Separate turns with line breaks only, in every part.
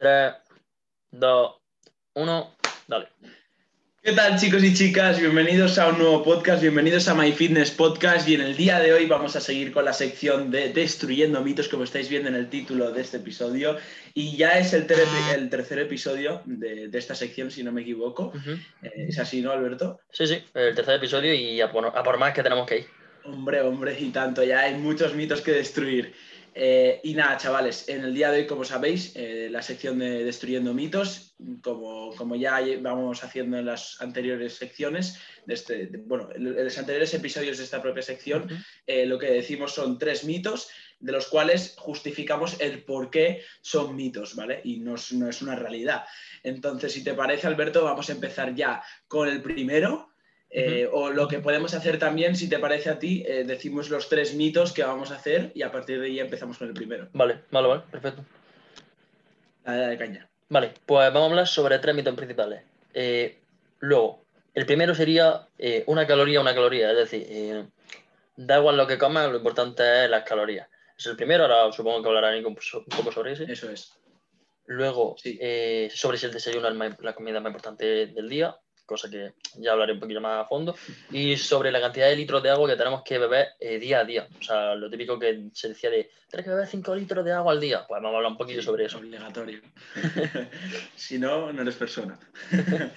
3, 2, 1, dale.
¿Qué tal chicos y chicas? Bienvenidos a un nuevo podcast, bienvenidos a My Fitness Podcast y en el día de hoy vamos a seguir con la sección de Destruyendo mitos como estáis viendo en el título de este episodio y ya es el, ter- el tercer episodio de, de esta sección si no me equivoco. Eh, ¿Es así, no Alberto?
Sí, sí, el tercer episodio y a por, a por más que tenemos que ir.
Hombre, hombre, y tanto, ya hay muchos mitos que destruir. Eh, y nada, chavales, en el día de hoy, como sabéis, eh, la sección de Destruyendo mitos, como, como ya vamos haciendo en las anteriores secciones, de este, de- bueno, en los anteriores episodios de esta propia sección, eh, lo que decimos son tres mitos, de los cuales justificamos el por qué son mitos, ¿vale? Y no es, no es una realidad. Entonces, si te parece, Alberto, vamos a empezar ya con el primero. Eh, O lo que podemos hacer también, si te parece a ti, eh, decimos los tres mitos que vamos a hacer y a partir de ahí empezamos con el primero.
Vale, vale, vale, perfecto.
La de caña.
Vale, pues vamos a hablar sobre tres mitos principales. Eh, luego, el primero sería una caloría, una caloría, es decir, da igual lo que comas, lo importante es las calorías. Es el primero, ahora supongo que hablará Nico un poco sobre ese.
Eso es.
Luego,
Sí.
sobre si el desayuno es la comida más importante del día, cosa que ya hablaré un poquito más a fondo. Y sobre la cantidad de litros de agua que tenemos que beber eh, día a día. O sea, lo típico que se decía de, tienes que beber 5 litros de agua al día. Pues vamos a hablar un poquito
Sí,
sobre eso.
Obligatorio. si no, no eres persona.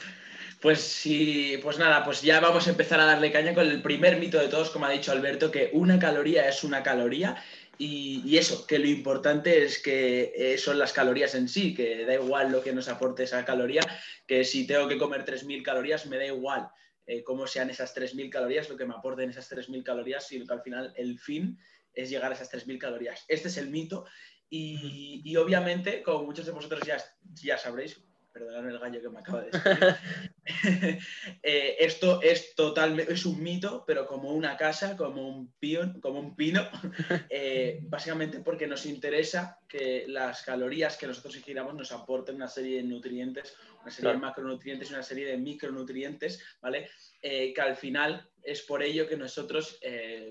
pues sí, pues nada, pues ya vamos a empezar a darle caña con el primer mito de todos, como ha dicho Alberto, que una caloría es una caloría. Y, y eso, que lo importante es que eh, son las calorías en sí, que da igual lo que nos aporte esa caloría, que si tengo que comer 3.000 calorías, me da igual eh, cómo sean esas 3.000 calorías, lo que me aporten esas 3.000 calorías, sino que al final el fin es llegar a esas 3.000 calorías. Este es el mito y, y obviamente, como muchos de vosotros ya, ya sabréis, perdonadme el gallo que me acaba de decir, eh, esto es totalmente, es un mito, pero como una casa, como un, pion, como un pino, eh, básicamente porque nos interesa que las calorías que nosotros ingiramos nos aporten una serie de nutrientes, una serie
Claro.
de macronutrientes y una serie de micronutrientes, ¿vale? Eh, que al final es por ello que nosotros,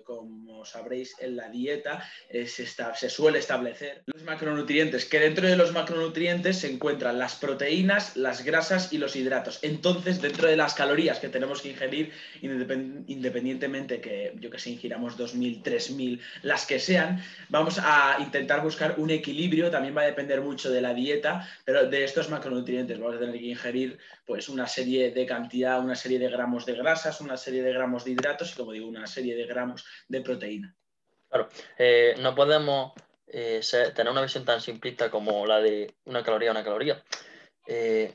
como sabréis, en la dieta se, está- se suele establecer macronutrientes, que dentro de los macronutrientes se encuentran las proteínas, las grasas y los hidratos. Entonces, dentro de las calorías que tenemos que ingerir, independ- independientemente que yo que sé, ingiramos 2.000, 3.000, las que sean, vamos a intentar buscar un equilibrio, también va a depender mucho de la dieta, pero de estos macronutrientes vamos a tener que ingerir pues una serie de cantidad, una serie de gramos de grasas, una serie de gramos de hidratos y como digo, una serie de gramos de proteína.
Eh, no podemos eh, tener una visión tan simplista como la de una caloría, una caloría. Eh,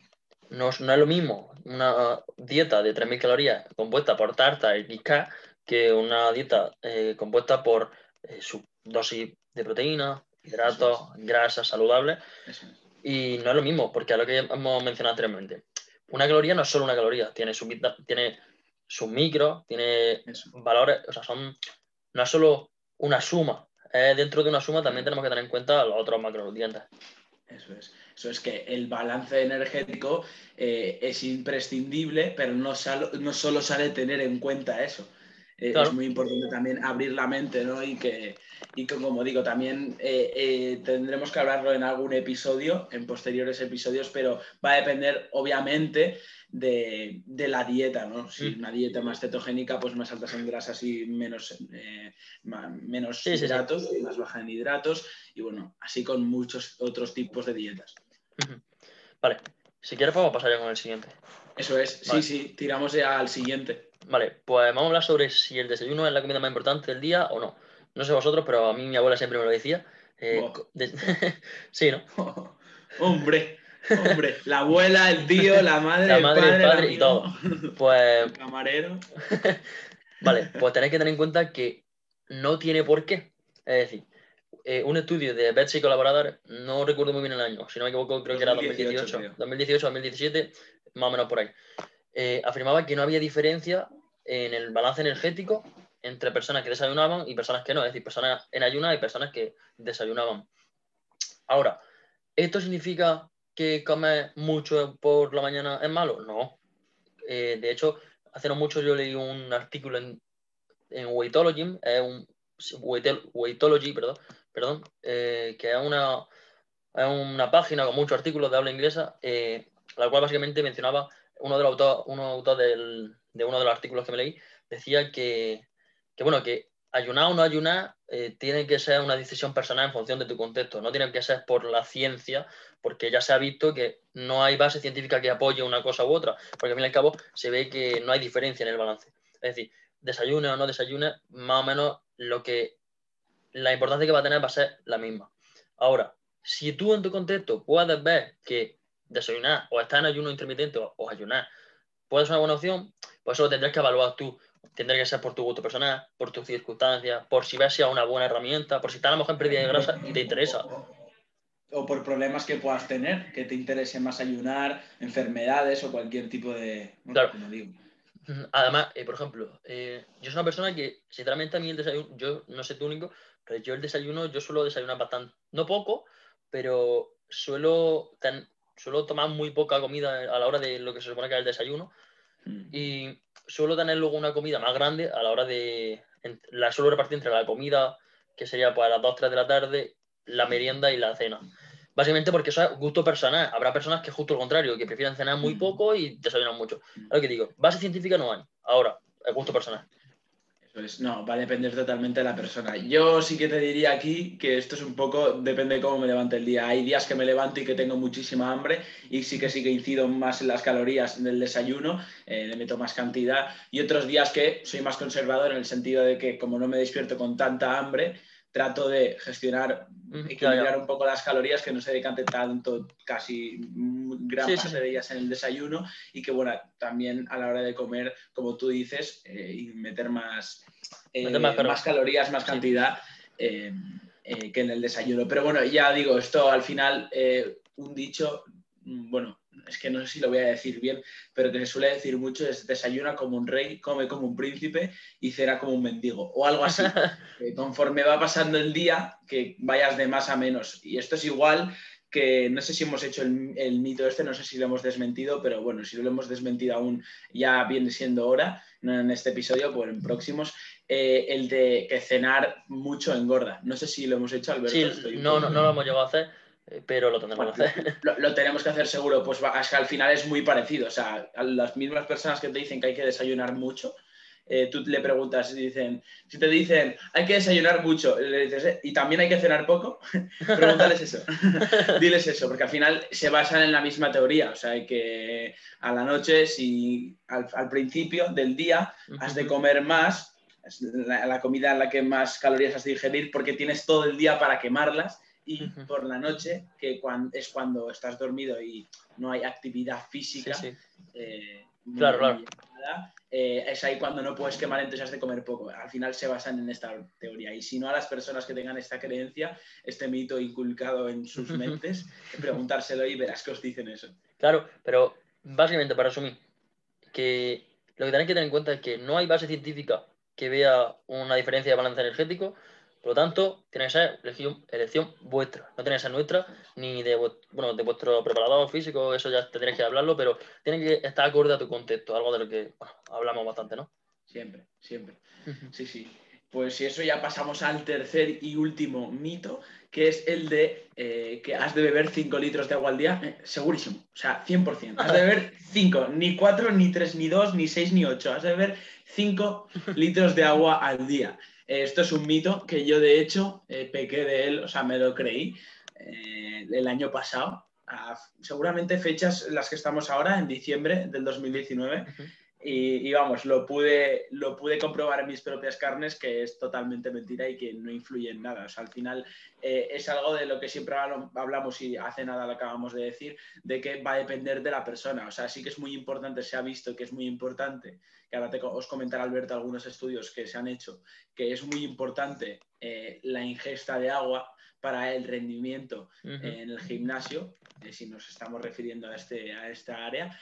no, es- no es lo mismo una dieta de 3.000 calorías compuesta por tarta y K que una dieta eh, compuesta por su dosis de proteína, hidratos, grasas saludables.
Es.
Y no es lo mismo, porque a lo que hemos mencionado anteriormente. Una caloría no es solo una caloría, tiene su vita- tiene sus micros, tiene
Eso.
valores, o sea, son no es solo una suma. Eh, dentro de una suma también tenemos que tener en cuenta los otros macronutrientes.
Eso es. Eso es que el balance energético eh, es imprescindible, pero no, salo- no solo sale tener en cuenta eso. Eh,
Claro.
Es muy importante también abrir la mente, ¿no? Y que, y que como digo, también eh, eh, tendremos que hablarlo en algún episodio, en posteriores episodios, pero va a depender, obviamente, de, de la dieta, ¿no? Si
Mm.
una dieta más cetogénica, pues más altas en grasas y menos, menos
Sí, sí, sí.
hidratos, más baja en hidratos, y bueno, así con muchos otros tipos de dietas.
Vale, si quieres podemos pasar ya con el siguiente.
Eso es,
Vale.
sí, sí, tiramos ya al siguiente.
Vale, pues vamos a hablar sobre si el desayuno es la comida más importante del día o no. No sé vosotros, pero a mí mi abuela siempre me lo decía. Eh, de- sí, ¿no?
hombre, hombre, la abuela, el tío, la madre,
La
el
madre,
padre,
el padre y todo. Pues
el camarero.
Vale, pues tenéis que tener en cuenta que no tiene por qué. Es decir, eh, un estudio de Betsy y colaboradores, no recuerdo muy bien el año, si no me equivoco, creo que era
2018,
2018,
creo.
2018, 2017, más o menos por ahí. Eh, afirmaba que no había diferencia en el balance energético entre personas que desayunaban y personas que no, es decir, personas en ayunas y personas que desayunaban. Ahora, ¿esto significa que comer mucho por la mañana es malo? No. Eh, de hecho, hace no mucho yo leí un artículo en, en Weightology, perdón, perdón eh, que es una, es una página con muchos artículos de habla inglesa, eh, la cual básicamente mencionaba, uno de los autores, uno de uno de los artículos que me leí, decía que, que bueno, que ayunar o no ayunar eh, tiene que ser una decisión personal en función de tu contexto, no tiene que ser por la ciencia, porque ya se ha visto que no hay base científica que apoye una cosa u otra, porque al fin y al cabo se ve que no hay diferencia en el balance. Es decir, desayune o no desayune, más o menos lo que la importancia que va a tener va a ser la misma. Ahora, si tú en tu contexto puedes ver que desayunar o estar en ayuno intermitente o, ayunar puede ser una buena opción, pues eso lo tendrás que evaluar tú. Tendrá que ser por tu gusto personal, por tus circunstancias, por si ves si es una buena herramienta, por si estás a lo mejor en pérdida de grasa y te interesa.
O por problemas que puedas tener, que te interese más ayunar, enfermedades o cualquier tipo de.
claro. Además, eh, por ejemplo, eh, yo soy una persona que, sinceramente, a mí el desayuno, yo no sé tú único, pero yo el desayuno, yo suelo desayunar bastante, no poco, pero suelo, suelo tomar muy poca comida a la hora de lo que se supone que es el desayuno. Mm. Y suelo tener luego una comida más grande a la hora de. La suelo repartir entre la comida, que sería pues a las 2, 3 de la tarde, la merienda y la cena. Básicamente porque eso es gusto personal. Habrá personas que justo lo contrario, que prefieren cenar muy mm. poco y desayunan mucho. Es lo que digo, base científica no hay. Ahora, es gusto personal.
Pues no, va a depender totalmente de la persona. Yo sí que te diría aquí que esto es un poco, depende de cómo me levante el día. Hay días que me levanto y que tengo muchísima hambre y sí que sí que incido más en las calorías del desayuno, eh, le meto más cantidad. Y otros días que soy más conservador en el sentido de que como no me despierto con tanta hambre, trato de gestionar, equilibrar un poco las calorías, que no se decante tanto, casi gran parte de ellas en el desayuno y que, bueno, también a la hora de comer, como tú dices, eh, y meter más, eh, más, calorías, más cantidad eh, que en el desayuno. Pero bueno, ya digo, esto al final, un dicho, mm, bueno, es que no sé si lo voy a decir bien, pero que se suele decir mucho es desayuna como un rey, come como un príncipe y cena como un mendigo o algo así. conforme va pasando el día, que vayas de más a menos. Y esto es igual que no sé si hemos hecho el, mito este, no sé si lo hemos desmentido, pero bueno, si lo hemos desmentido aún ya viene siendo hora, no en este episodio, pues en próximos, eh, el de que cenar mucho engorda. No sé si lo hemos hecho, Alberto.
Sí, no, no, no lo hemos llegado a hacer pero lo tendremos que hacer.
Lo, tenemos que hacer seguro, pues es que al final es muy parecido. O sea, a las mismas personas que te dicen que hay que desayunar mucho, eh, tú le preguntas y dicen, si te dicen hay que desayunar mucho, le dices, eh, y también hay que cenar poco, pregúntales eso. Diles eso, porque al final se basan en la misma teoría. O sea, que a la noche, si al, principio del día has de comer más, la, la comida en la que más calorías has de digerir, porque tienes todo el día para quemarlas y por la noche, que es cuando estás dormido y no hay actividad física,
eh, claro, claro.
Eh, es ahí cuando no puedes quemar, entonces de comer poco. Al final se basan en esta teoría. Y si no, a las personas que tengan esta creencia, este mito inculcado en sus mentes, preguntárselo y verás que os dicen eso.
Claro, pero básicamente, para resumir, que lo que tenéis que tener en cuenta es que no hay base científica que vea una diferencia de balance energético, por lo tanto, tiene que ser elección, vuestra, no tiene que ser nuestra, ni de, bueno, de vuestro preparador físico, eso ya tendréis que hablarlo, pero tiene que estar acorde a tu contexto, algo de lo que hablamos bastante, ¿no?
Siempre, siempre. Sí, sí. Pues si eso ya pasamos al tercer y último mito, que es el de eh, que has de beber 5 litros de agua al día, eh, segurísimo, o sea, 100%. Has de beber 5, ni 4, ni 3, ni 2, ni 6, ni 8. Has de beber 5 litros de agua al día. Esto es un mito que yo, de hecho, eh, pequé de él, o sea, me lo creí eh, el año pasado. seguramente fechas las que estamos ahora, en diciembre del 2019. Y, vamos, lo pude, lo pude comprobar en mis propias carnes que es totalmente mentira y que no influye en nada. O sea, al final eh, es algo de lo que siempre hablamos y hace nada lo acabamos de decir, de que va a depender de la persona. O sea, sí que es muy importante, se ha visto que es muy importante que ahora te, os comentará Alberto algunos estudios que se han hecho, que es muy importante eh, la ingesta de agua para el rendimiento en el gimnasio, eh, si nos estamos refiriendo a, este, a esta área.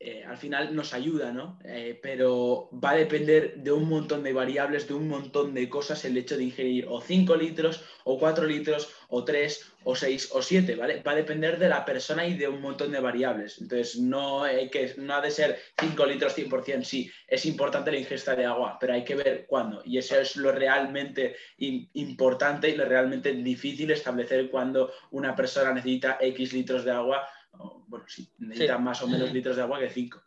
Eh, al final nos ayuda, ¿no? Eh, pero va a depender de un montón de variables, de un montón de cosas el hecho de ingerir o 5 litros, o 4 litros, o 3, o 6, o 7, ¿vale? Va a depender de la persona y de un montón de variables. Entonces, no, hay que, no ha de ser 5 litros 100%, sí, es importante la ingesta de agua, pero hay que ver cuándo. Y eso es lo realmente importante y lo realmente difícil establecer cuando una persona necesita X litros de agua bueno, sí, necesitan más o menos litros de agua que 5.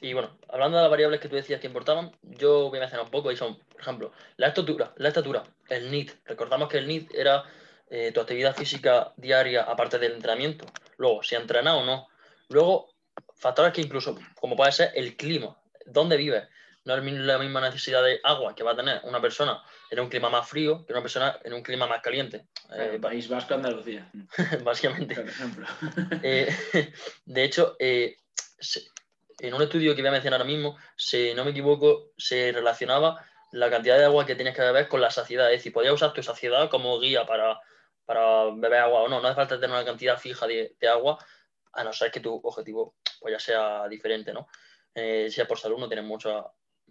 Y bueno, hablando de las variables que tú decías que importaban, yo voy a mencionar un poco y son, por ejemplo, la estatura, la estatura, el NIT. Recordamos que el NIT era eh, tu actividad física diaria aparte del entrenamiento. Luego, si entrenado o no. Luego, factores que incluso, como puede ser el clima, dónde vives. No es la misma necesidad de agua que va a tener una persona en un clima más frío que una persona en un clima más caliente.
Eh, País Vasco, Andalucía.
básicamente. Por ejemplo. Eh, de hecho, eh, en un estudio que voy a mencionar ahora mismo, si no me equivoco, se relacionaba la cantidad de agua que tienes que beber con la saciedad. Es decir, podías usar tu saciedad como guía para, para beber agua o no. No hace falta tener una cantidad fija de, agua, a no ser que tu objetivo pues, ya sea diferente, ¿no? si es por salud, no tienes mucha,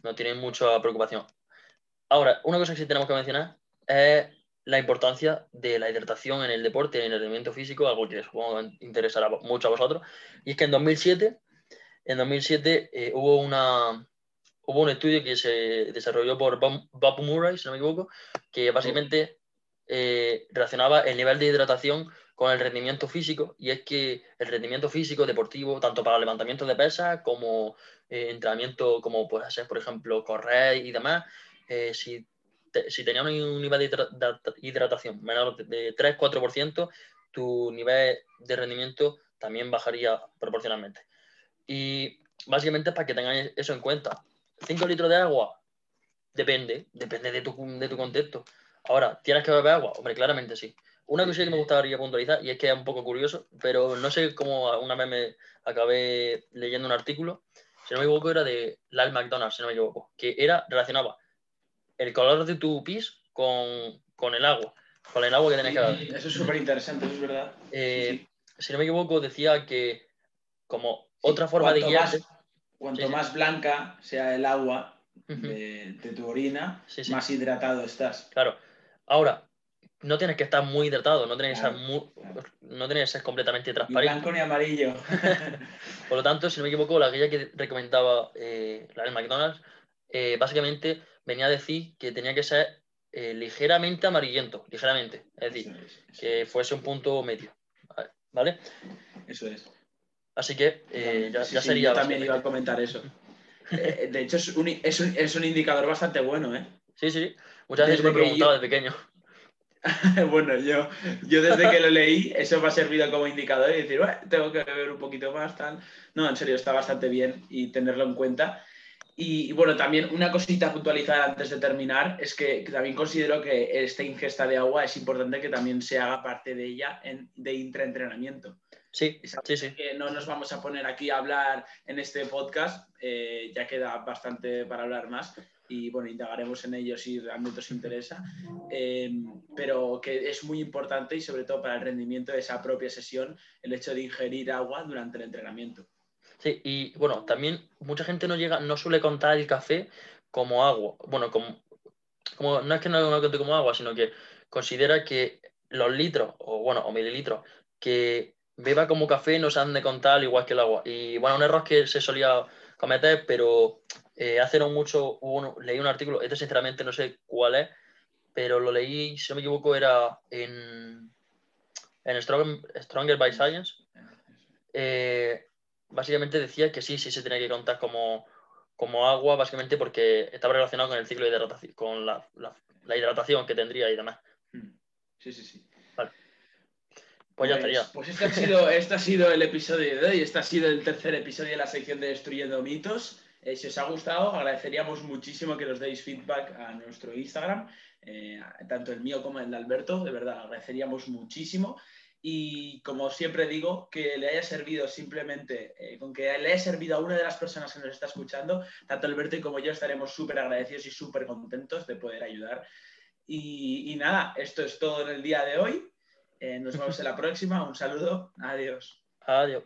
no tienes mucha preocupación. Ahora, una cosa que sí tenemos que mencionar es la importancia de la hidratación en el deporte, en el rendimiento físico, algo que supongo interesará mucho a vosotros. Y es que en 2007, en 2007 eh, hubo, una, hubo un estudio que se desarrolló por Bapu Murray, si no me equivoco, que básicamente eh, relacionaba el nivel de hidratación con el rendimiento físico. Y es que el rendimiento físico deportivo, tanto para levantamiento de pesas como eh, entrenamiento, como puede ser, por ejemplo, correr y demás, eh, si, si tenías un nivel de hidratación menor de 3-4%, tu nivel de rendimiento también bajaría proporcionalmente. Y básicamente para que tengáis eso en cuenta. 5 litros de agua, depende, depende de tu, de tu contexto. Ahora, ¿tienes que beber agua? Hombre, claramente sí. Una cosa que me gustaría puntualizar, y es que es un poco curioso, pero no sé cómo una vez me acabé leyendo un artículo, si no me equivoco, era de Lyle McDonald, si no me equivoco, que era, relacionaba el color de tu pis con, el agua, con el agua que tenés que dar.
Eso es súper interesante, es verdad.
Eh, si no me equivoco, decía que como otra forma de guiarse...
cuanto más blanca sea el agua de, tu orina, más hidratado estás.
Claro. Ahora, no tienes que estar muy hidratado, no tienes, que, ser no tienes que ser completamente transparente.
Ni blanco ni amarillo.
Por lo tanto, si no me equivoco, la guía que recomendaba eh, la del McDonald's, eh, básicamente venía a decir que tenía que ser eh, ligeramente amarillento, ligeramente. Es decir, que fuese un punto medio. ¿Vale?
Eso es.
Así que eh, ya, sería.
yo también iba a comentar eso. De hecho, es un, es, un, es un, indicador bastante bueno, ¿eh?
Sí, sí. Muchas veces me he preguntado desde pequeño.
bueno, yo, yo desde que lo leí, eso me ha servido como indicador y decir, bueno, tengo que beber un poquito más, tal. No, en serio, está bastante bien y tenerlo en cuenta. Y, bueno, también una cosita puntualizar antes de terminar es que, también considero que esta ingesta de agua es importante que también se haga parte de ella en, de intraentrenamiento.
Sí, sí, sí.
Que no nos vamos a poner aquí a hablar en este podcast, eh, ya queda bastante para hablar más y bueno, indagaremos en ello si realmente os interesa, eh, pero que es muy importante y sobre todo para el rendimiento de esa propia sesión el hecho de ingerir agua durante el entrenamiento.
Sí, y bueno, también mucha gente no llega, no suele contar el café como agua. Bueno, como, como no es que no lo cuente como agua, sino que considera que los litros, o bueno, o mililitros, que beba como café no se han de contar igual que el agua. Y bueno, un error que se solía cometer, pero eh, hace no mucho leí un artículo, este sinceramente no sé cuál es, pero lo leí, si no me equivoco, era en, en Stronger, by Science. Eh, básicamente decía que sí, sí se tenía que contar como, como agua, básicamente porque estaba relacionado con el ciclo de hidratación, con la, hidratación que tendría y demás.
Hmm. Sí, sí, sí.
Pues, ya estaría.
Pues este ha, sido, este ha sido el episodio de hoy, este ha sido el tercer episodio de la sección de Destruyendo Mitos. Eh, si os ha gustado, agradeceríamos muchísimo que nos deis feedback a nuestro Instagram, eh, tanto el mío como el de Alberto, de verdad, agradeceríamos muchísimo. Y como siempre digo, que le haya servido simplemente, eh, con que le haya servido a una de las personas que nos está escuchando, tanto Alberto y como yo estaremos súper agradecidos y súper contentos de poder ayudar. Y, nada, esto es todo en el día de hoy. Eh, nos vemos en la próxima. Un saludo. Adiós.
Adiós.